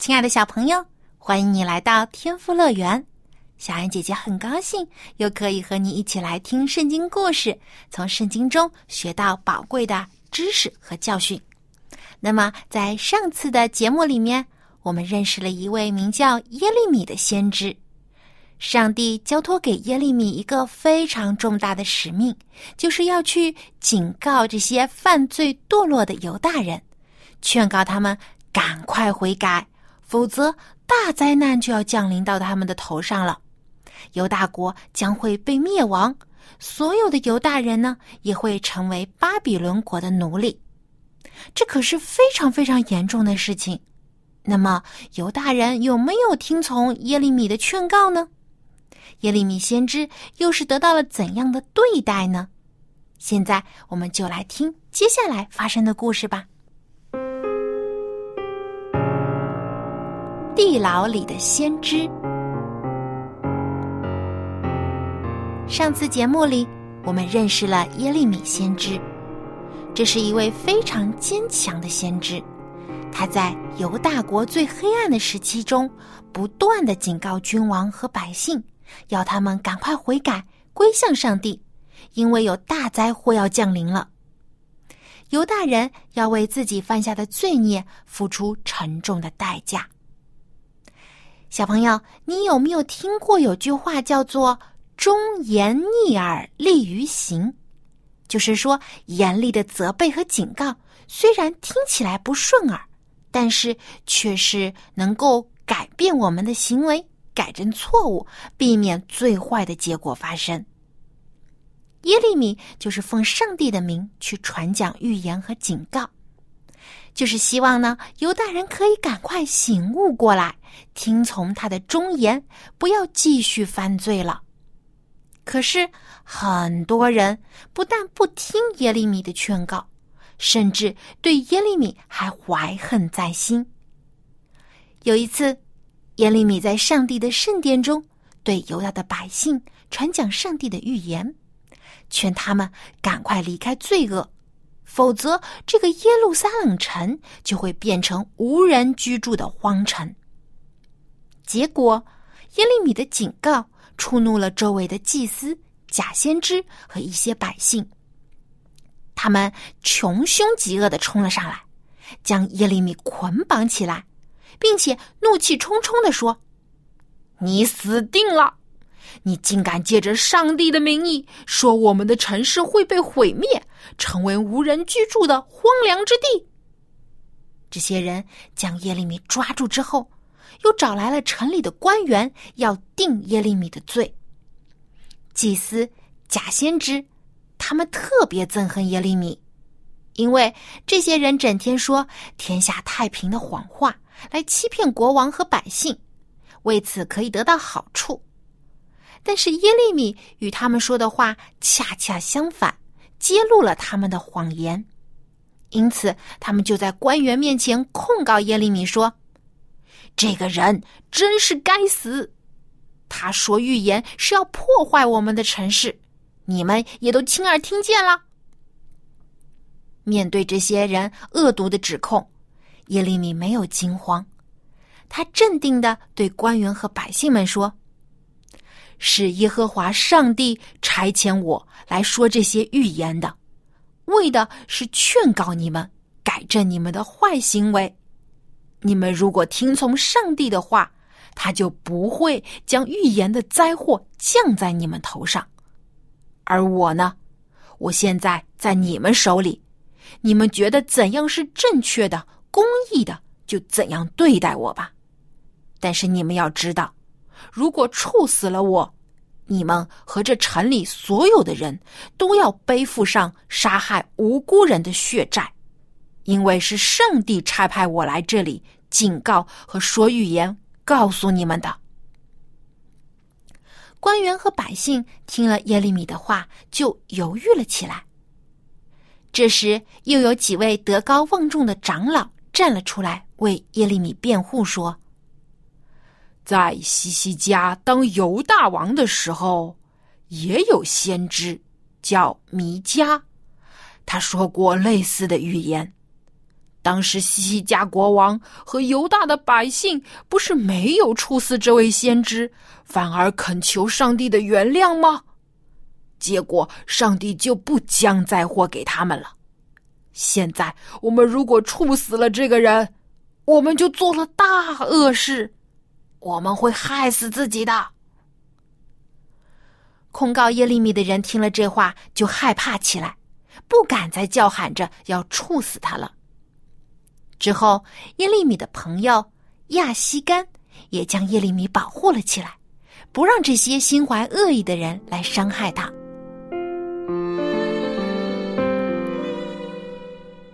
亲爱的小朋友，欢迎你来到天赋乐园。小安姐姐很高兴又可以和你一起来听圣经故事，从圣经中学到宝贵的知识和教训。那么，在上次的节目里面，我们认识了一位名叫耶利米的先知。上帝交托给耶利米一个非常重大的使命，就是要去警告这些犯罪堕落的犹大人，劝告他们赶快悔改。否则，大灾难就要降临到他们的头上了。犹大国将会被灭亡，所有的犹大人呢，也会成为巴比伦国的奴隶。这可是非常非常严重的事情。那么，犹大人有没有听从耶利米的劝告呢？耶利米先知又是得到了怎样的对待呢？现在，我们就来听接下来发生的故事吧。地牢里的先知。上次节目里，我们认识了耶利米先知，这是一位非常坚强的先知。他在犹大国最黑暗的时期中，不断的警告君王和百姓，要他们赶快悔改，归向上帝，因为有大灾祸要降临了。犹大人要为自己犯下的罪孽付出沉重的代价。小朋友，你有没有听过有句话叫做“忠言逆耳利于行”？就是说，严厉的责备和警告虽然听起来不顺耳，但是却是能够改变我们的行为，改正错误，避免最坏的结果发生。耶利米就是奉上帝的名去传讲预言和警告。就是希望呢，犹大人可以赶快醒悟过来，听从他的忠言，不要继续犯罪了。可是很多人不但不听耶利米的劝告，甚至对耶利米还怀恨在心。有一次，耶利米在上帝的圣殿中对犹大的百姓传讲上帝的预言，劝他们赶快离开罪恶。否则，这个耶路撒冷城就会变成无人居住的荒城。结果，耶利米的警告触怒了周围的祭司、假先知和一些百姓，他们穷凶极恶的冲了上来，将耶利米捆绑起来，并且怒气冲冲的说：“你死定了！”你竟敢借着上帝的名义说我们的城市会被毁灭，成为无人居住的荒凉之地？这些人将耶利米抓住之后，又找来了城里的官员，要定耶利米的罪。祭司、假先知，他们特别憎恨耶利米，因为这些人整天说天下太平的谎话，来欺骗国王和百姓，为此可以得到好处。但是耶利米与他们说的话恰恰相反，揭露了他们的谎言，因此他们就在官员面前控告耶利米说：“这个人真是该死！他说预言是要破坏我们的城市，你们也都亲耳听见了。”面对这些人恶毒的指控，耶利米没有惊慌，他镇定的对官员和百姓们说。是耶和华上帝差遣我来说这些预言的，为的是劝告你们改正你们的坏行为。你们如果听从上帝的话，他就不会将预言的灾祸降在你们头上。而我呢，我现在在你们手里，你们觉得怎样是正确的、公义的，就怎样对待我吧。但是你们要知道。如果处死了我，你们和这城里所有的人都要背负上杀害无辜人的血债，因为是上帝差派我来这里警告和说预言，告诉你们的。”官员和百姓听了耶利米的话，就犹豫了起来。这时，又有几位德高望重的长老站了出来，为耶利米辩护说：“在西西家当犹大王的时候，也有先知叫弥迦，他说过类似的预言。当时西西家国王和犹大的百姓不是没有处死这位先知，反而恳求上帝的原谅吗？”结果，上帝就不将灾祸给他们了。现在，我们如果处死了这个人，我们就做了大恶事，我们会害死自己的。控告耶利米的人听了这话，就害怕起来，不敢再叫喊着要处死他了。之后，耶利米的朋友亚西干也将耶利米保护了起来，不让这些心怀恶意的人来伤害他。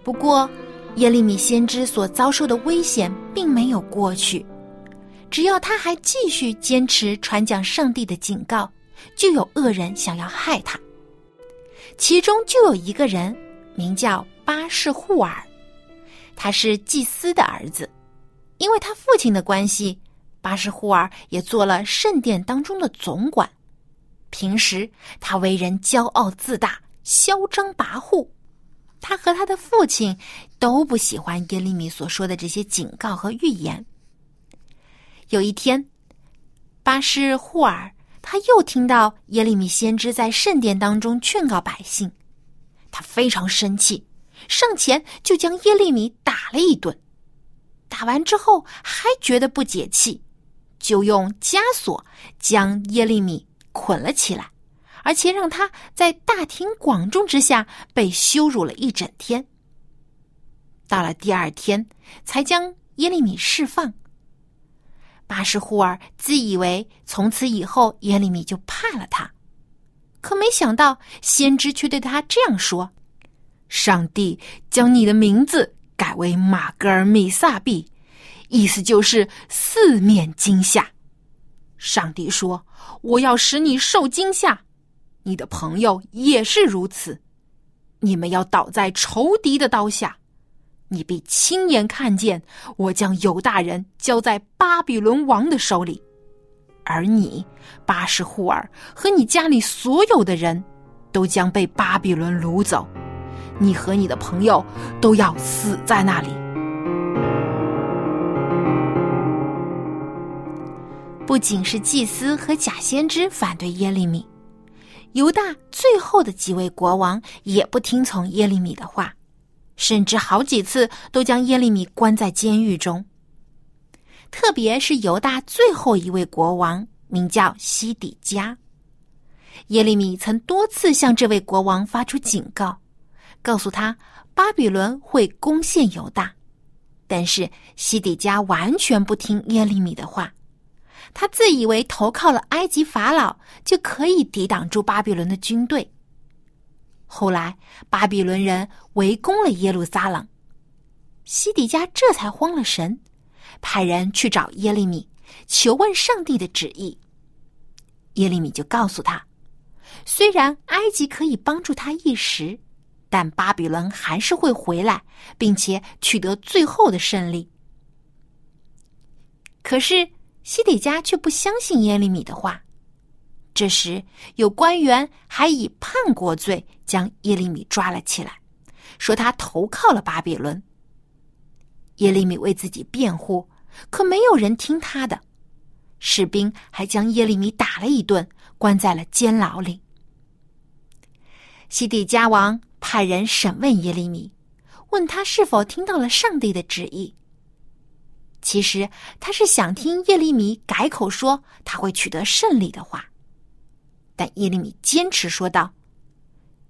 不过，耶利米先知所遭受的危险并没有过去。只要他还继续坚持传讲上帝的警告，就有恶人想要害他。其中就有一个人，名叫巴士护尔，他是祭司的儿子。因为他父亲的关系，巴士护尔也做了圣殿当中的总管。平时他为人骄傲自大，嚣张跋扈。他和他的父亲都不喜欢耶利米所说的这些警告和预言。有一天，巴士霍尔他又听到耶利米先知在圣殿当中劝告百姓，他非常生气，上前就将耶利米打了一顿。打完之后还觉得不解气，就用枷锁将耶利米捆了起来。而且让他在大庭广众之下被羞辱了一整天。到了第二天，才将耶利米释放。巴什忽尔自以为从此以后耶利米就怕了他，可没想到先知却对他这样说：“上帝将你的名字改为马格尔米萨比，意思就是四面惊吓。上帝说：我要使你受惊吓。”你的朋友也是如此，你们要倒在仇敌的刀下。你必亲眼看见我将犹大人交在巴比伦王的手里，而你巴什户尔和你家里所有的人都将被巴比伦掳走，你和你的朋友都要死在那里。不仅是祭司和假先知反对耶利米。犹大最后的几位国王也不听从耶利米的话，甚至好几次都将耶利米关在监狱中。特别是犹大最后一位国王，名叫西底加。耶利米曾多次向这位国王发出警告，告诉他巴比伦会攻陷犹大，但是西底加完全不听耶利米的话。他自以为投靠了埃及法老就可以抵挡住巴比伦的军队。后来巴比伦人围攻了耶路撒冷，西底家这才慌了神，派人去找耶利米，求问上帝的旨意。耶利米就告诉他，虽然埃及可以帮助他一时，但巴比伦还是会回来，并且取得最后的胜利。可是。西底家却不相信耶利米的话。这时，有官员还以叛国罪将耶利米抓了起来，说他投靠了巴比伦。耶利米为自己辩护，可没有人听他的。士兵还将耶利米打了一顿，关在了监牢里。西底家王派人审问耶利米，问他是否听到了上帝的旨意。其实他是想听耶利米改口说他会取得胜利的话，但耶利米坚持说道：“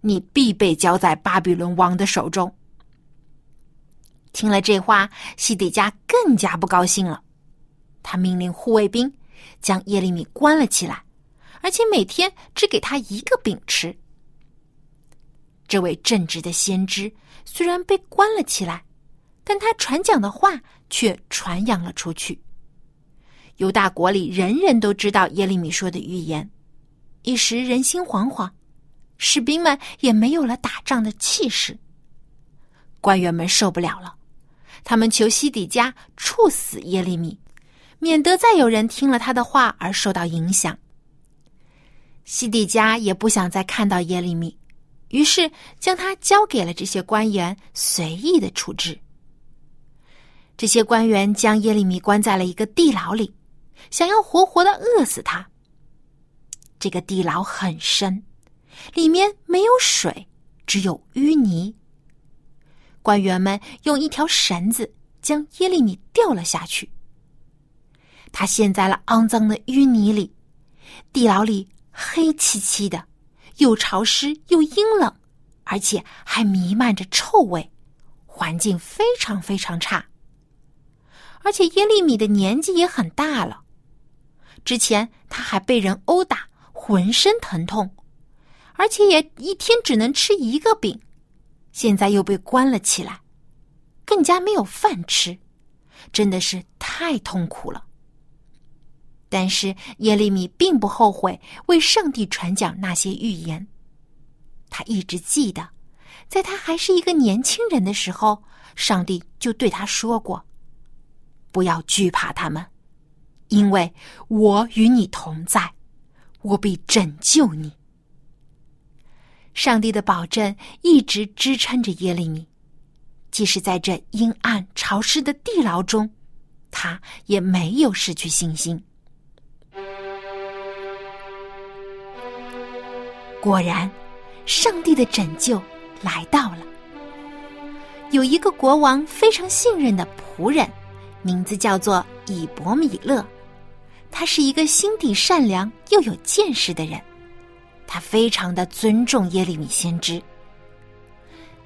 你必被交在巴比伦王的手中。”听了这话，西底家更加不高兴了。他命令护卫兵将耶利米关了起来，而且每天只给他一个饼吃。这位正直的先知虽然被关了起来，但他传讲的话却传扬了出去。犹大国里人人都知道耶利米说的预言，一时人心惶惶，士兵们也没有了打仗的气势。官员们受不了了，他们求西底家处死耶利米，免得再有人听了他的话而受到影响。西底家也不想再看到耶利米，于是将他交给了这些官员随意的处置。这些官员将耶利米关在了一个地牢里。想要活活的饿死他。这个地牢很深，里面没有水，只有淤泥。官员们用一条绳子将耶利米吊了下去。他陷在了肮脏的淤泥里，地牢里黑漆漆的，又潮湿又阴冷，而且还弥漫着臭味，环境非常非常差。而且耶利米的年纪也很大了。之前他还被人殴打，浑身疼痛，而且也一天只能吃一个饼。现在又被关了起来，更加没有饭吃，真的是太痛苦了。但是耶利米并不后悔为上帝传讲那些预言，他一直记得，在他还是一个年轻人的时候，上帝就对他说过：“不要惧怕他们。”因为我与你同在，我必拯救你。上帝的保证一直支撑着耶利米，即使在这阴暗潮湿的地牢中，他也没有失去信心。果然，上帝的拯救来到了。有一个国王非常信任的仆人，名字叫做以伯米勒。他是一个心地善良又有见识的人，他非常的尊重耶利米先知。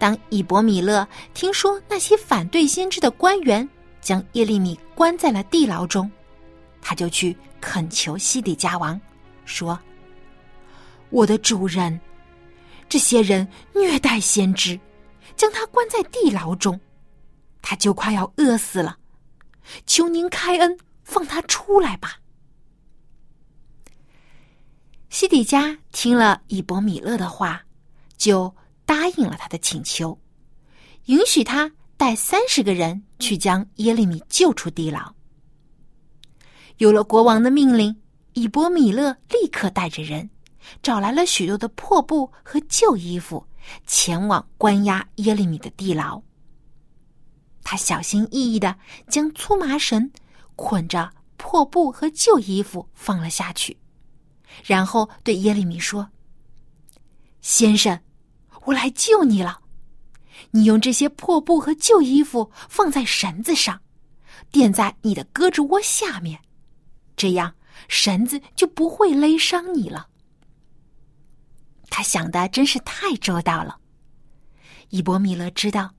当以伯米勒听说那些反对先知的官员将耶利米关在了地牢中，他就去恳求西底家王，说：“我的主人，这些人虐待先知，将他关在地牢中，他就快要饿死了，求您开恩，放他出来吧。”西底家听了以伯米勒的话，就答应了他的请求，允许他带三十个人去将耶利米救出地牢。有了国王的命令，以伯米勒立刻带着人，找来了许多的破布和旧衣服，前往关押耶利米的地牢。他小心翼翼的将粗麻绳捆着破布和旧衣服放了下去。然后对耶利米说：“先生，我来救你了。你用这些破布和旧衣服放在绳子上，垫在你的胳肢窝下面，这样绳子就不会勒伤你了。”他想的真是太周到了。伊伯米勒知道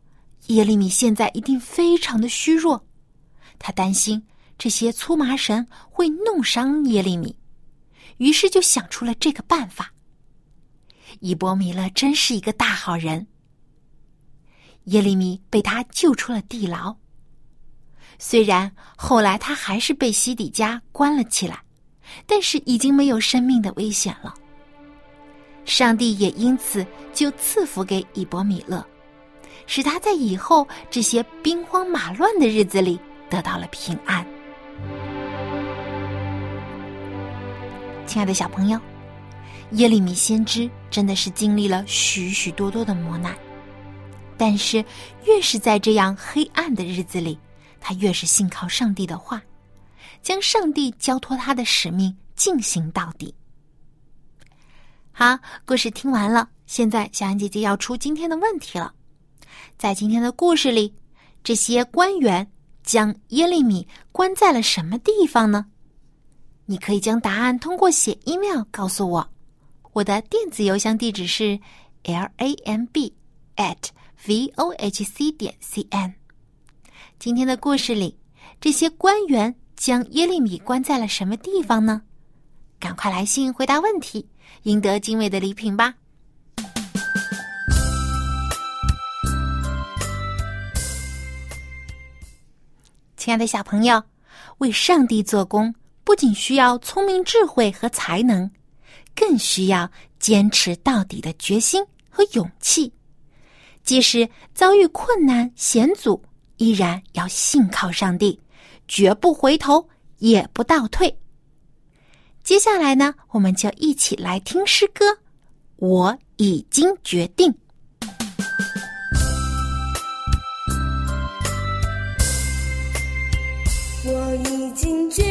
耶利米现在一定非常的虚弱，他担心这些粗麻绳会弄伤耶利米。于是就想出了这个办法。以波米勒真是一个大好人。耶利米被他救出了地牢。虽然后来他还是被西底家关了起来，但是已经没有生命的危险了。上帝也因此就赐福给以波米勒，使他在以后这些兵荒马乱的日子里得到了平安。亲爱的小朋友，耶利米先知真的是经历了许许多多的磨难，但是越是在这样黑暗的日子里，他越是信靠上帝的话，将上帝交托他的使命进行到底。好，故事听完了，现在小安姐姐要出今天的问题了。在今天的故事里，这些官员将耶利米关在了什么地方呢？你可以将答案通过写 email 告诉我，我的电子邮箱地址是 l a m b at v o h c 点 c n。今天的故事里，这些官员将耶利米关在了什么地方呢？赶快来信回答问题，赢得精美的礼品吧！亲爱的小朋友，为上帝做工不仅需要聪明智慧和才能，更需要坚持到底的决心和勇气。即使遭遇困难险阻，依然要信靠上帝，绝不回头，也不倒退。接下来呢，我们就一起来听诗歌。我已经决定。我已经决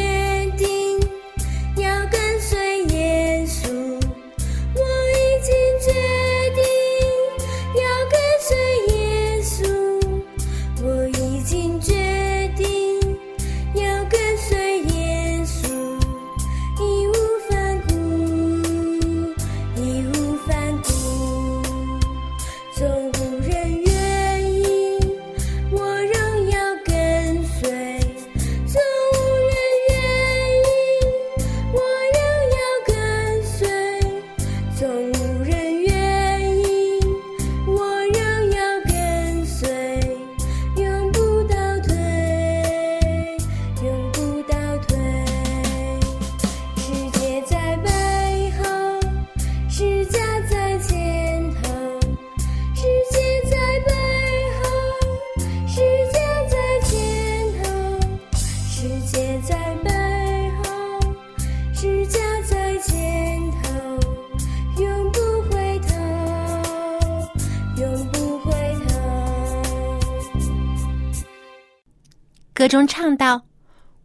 中唱道：“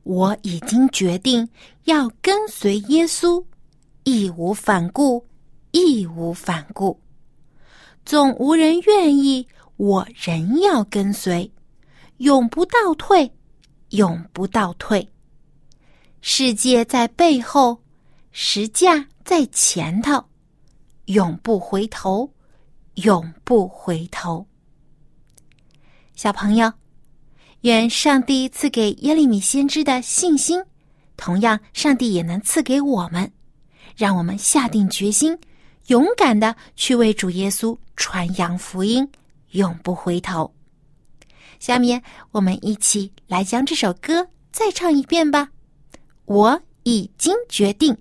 我已经决定要跟随耶稣，义无反顾，义无反顾。总无人愿意，我仍要跟随，永不倒退，永不倒退。世界在背后，实价在前头，永不回头，永不回头。”小朋友。愿上帝赐给耶利米先知的信心，同样，上帝也能赐给我们，让我们下定决心，勇敢的去为主耶稣传扬福音，永不回头。下面，我们一起来将这首歌再唱一遍吧。我已经决定。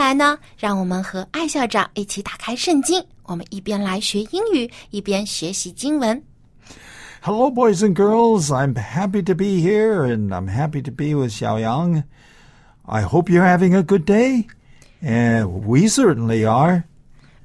来呢，让我们和艾校长一起打开圣经，我们一边来学英语，一边学习经文。 Hello, boys and girls. I'm happy to be here, and I'm happy to be with Xiaoyang. I hope you're having a good day, and we certainly are.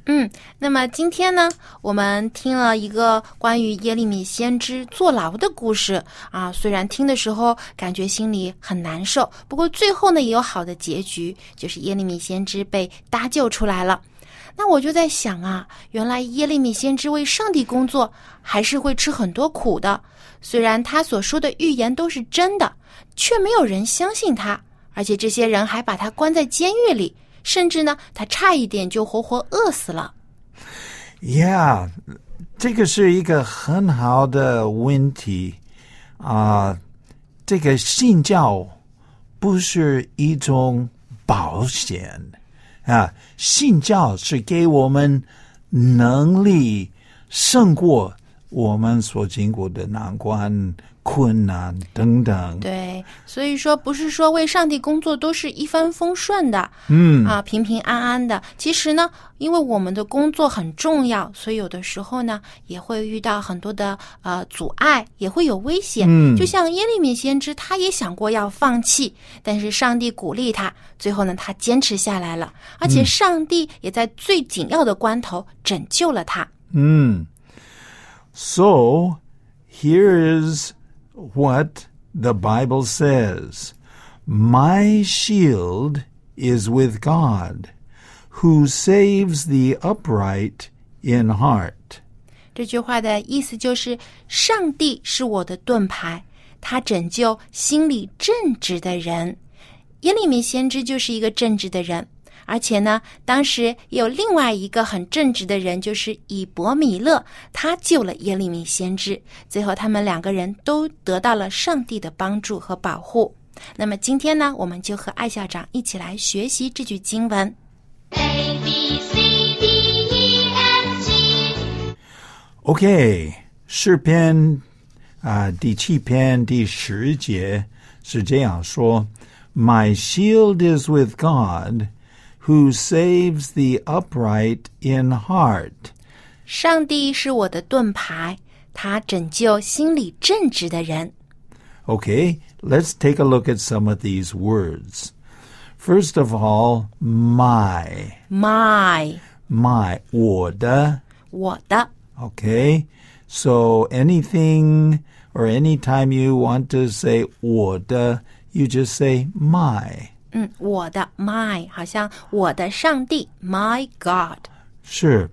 嗯，那么今天呢，我们听了一个关于耶利米先知坐牢的故事啊。虽然听的时候感觉心里很难受，不过最后呢也有好的结局，就是耶利米先知被搭救出来了。那我就在想啊，原来耶利米先知为上帝工作，还是会吃很多苦的。虽然他所说的预言都是真的，却没有人相信他，而且这些人还把他关在监狱里。甚至呢，他差一点就活活饿死了。Yeah, 这个是一个很好的问题啊。这个信教不是一种保险啊，信教是给我们能力胜过我们所经过的难关、困难等等。对，所以说不是说为上帝工作都是一帆风顺的，嗯啊，平平安安的。其实呢，因为我们的工作很重要，所以有的时候呢，也会遇到很多的呃阻碍，也会有危险。嗯就像耶利米先知，他也想过要放弃，但是上帝鼓励他，最后呢，他坚持下来了，而且上帝也在最紧要的关头拯救了他。嗯。So here's what the Bible says My shield is with God, who saves the upright in heart. 这句话的意思就是，上帝是我的盾牌，他拯救心里正直的人。耶利米先知就是一个正直的人， 而且呢，当时也有另外一个很正直的人，就是以伯米勒，他救了耶利米先知。最后，他们两个人都得到了上帝的帮助和保护。那么今天呢，我们就和艾校长一起来学习这句经文。A B C D E F G OK，诗篇啊、第七篇第十节是这样说：“My shield is with God, who saves the upright in heart。上帝是我的盾牌，他拯救心里正直的人。 Okay, let's take a look at some of these words. First of all, my, My， my, 我的我的 Okay, so anything or anytime you want to say 我的, you just say my. 嗯，我的 my 好像我的上帝，My God。 Sure.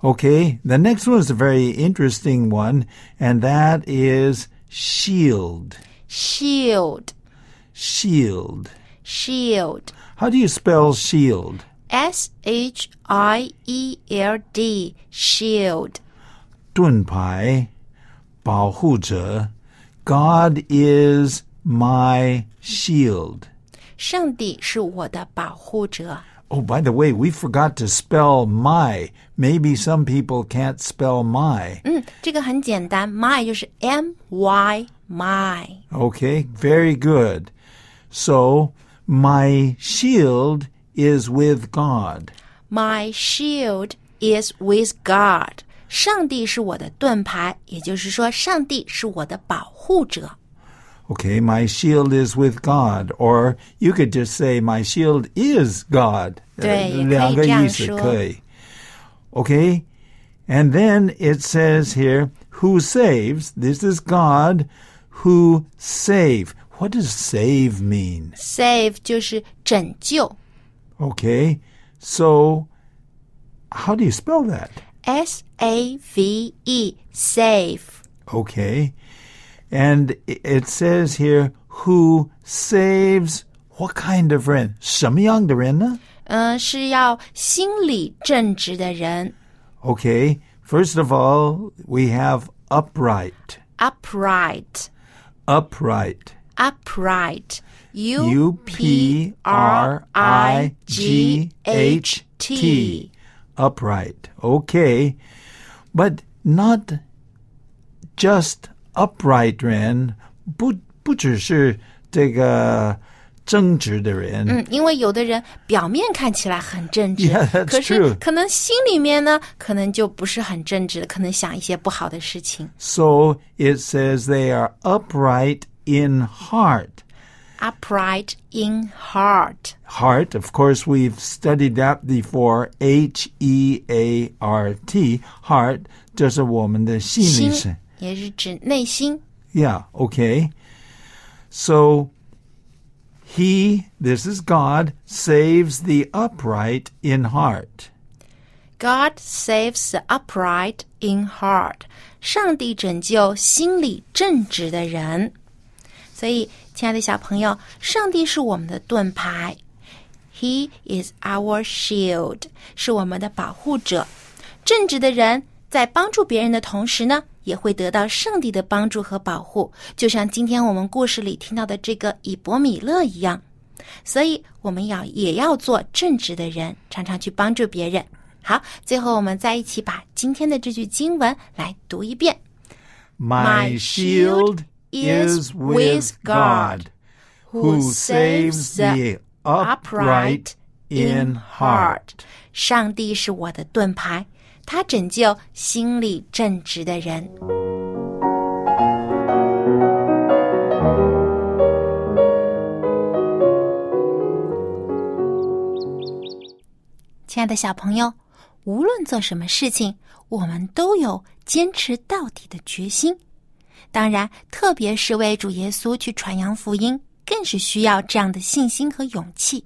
Okay, the next one is a very interesting one, and that is shield. Shield, Shield. shield, How do you spell shield? S H I E L D, shield. 盾牌,保护者. God is my shield. 上帝是我的保护者。 Oh, by the way, we forgot to spell my. Maybe some people can't spell my. 嗯，这个很简单，my 就是 M Y my。 Okay, very good. So, my shield is with God. My shield is with God。上帝是我的盾牌，也就是说，上帝是我的保护者。 Okay, my shield is with God. Or you could just say, my shield is God. 对，也可以两个意思，这样说。可以。Okay, and then it says here, who saves? This is God who save. What does save mean? Save 就是拯救 Okay, so how do you spell that? ，S A V E save。 Okay, and i- it says here, who saves what kind of 人？什么样的人呢？嗯，是要心里正直的人 Okay, first of all, we have upright. ，upright。 Upright. upright. U U P P R R I I G G H H T. T. Upright. Okay, but not just upright 人，不不只是这个正直的人。嗯，因为有的人表面看起来很正直 Yeah, that's 可是 true. 可能心里面呢，可能就不是很正直，可能想一些不好的事情。 So it says they are upright in heart. Upright in heart. Heart, of course, we've studied that before. H E A R T. Heart 这是我们的心里心是 也是指内心。 Yeah, okay. So he, this is God, saves the upright in heart. God saves the upright in heart. 上帝拯救心里正直的人。所以，亲爱的小朋友，上帝是我们的盾牌，He is our shield，是我们的保护者。正直的人在帮助别人的同时呢， 也会得到上帝的帮助和保护，就像今天我们故事里听到的这个以伯米勒一样。所以，我们要也要做正直的人，常常去帮助别人。好，最后我们再一起把今天的这句经文来读一遍。My shield is with God, who saves the upright in heart. 上帝是我的盾牌，他拯救心里正直的人。亲爱的小朋友，无论做什么事情，我们都有坚持到底的决心。当然，特别是为主耶稣去传扬福音，更是需要这样的信心和勇气。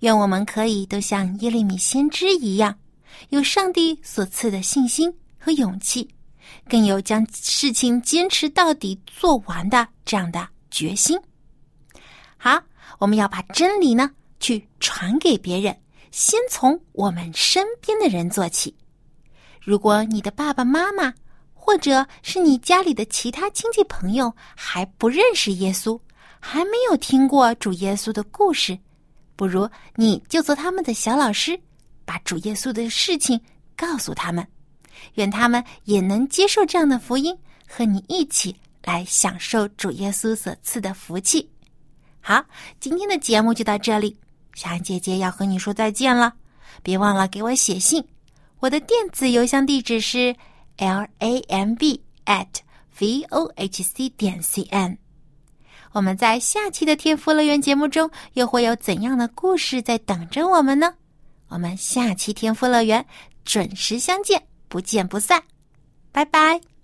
愿我们可以都像耶利米先知一样，有上帝所赐的信心和勇气，更有将事情坚持到底做完的这样的决心。好，我们要把真理呢去传给别人，先从我们身边的人做起。如果你的爸爸妈妈，或者是你家里的其他亲戚朋友还不认识耶稣，还没有听过主耶稣的故事，不如你就做他们的小老师，把主耶稣的事情告诉他们，愿他们也能接受这样的福音，和你一起来享受主耶稣所赐的福气。好，今天的节目就到这里，小安姐姐要和你说再见了，别忘了给我写信，我的电子邮箱地址是 l a m b at v o h c 点 c n。我们在下期的天赋乐园节目中又会有怎样的故事在等着我们呢？我们下期天赋乐园准时相见，不见不散，拜拜。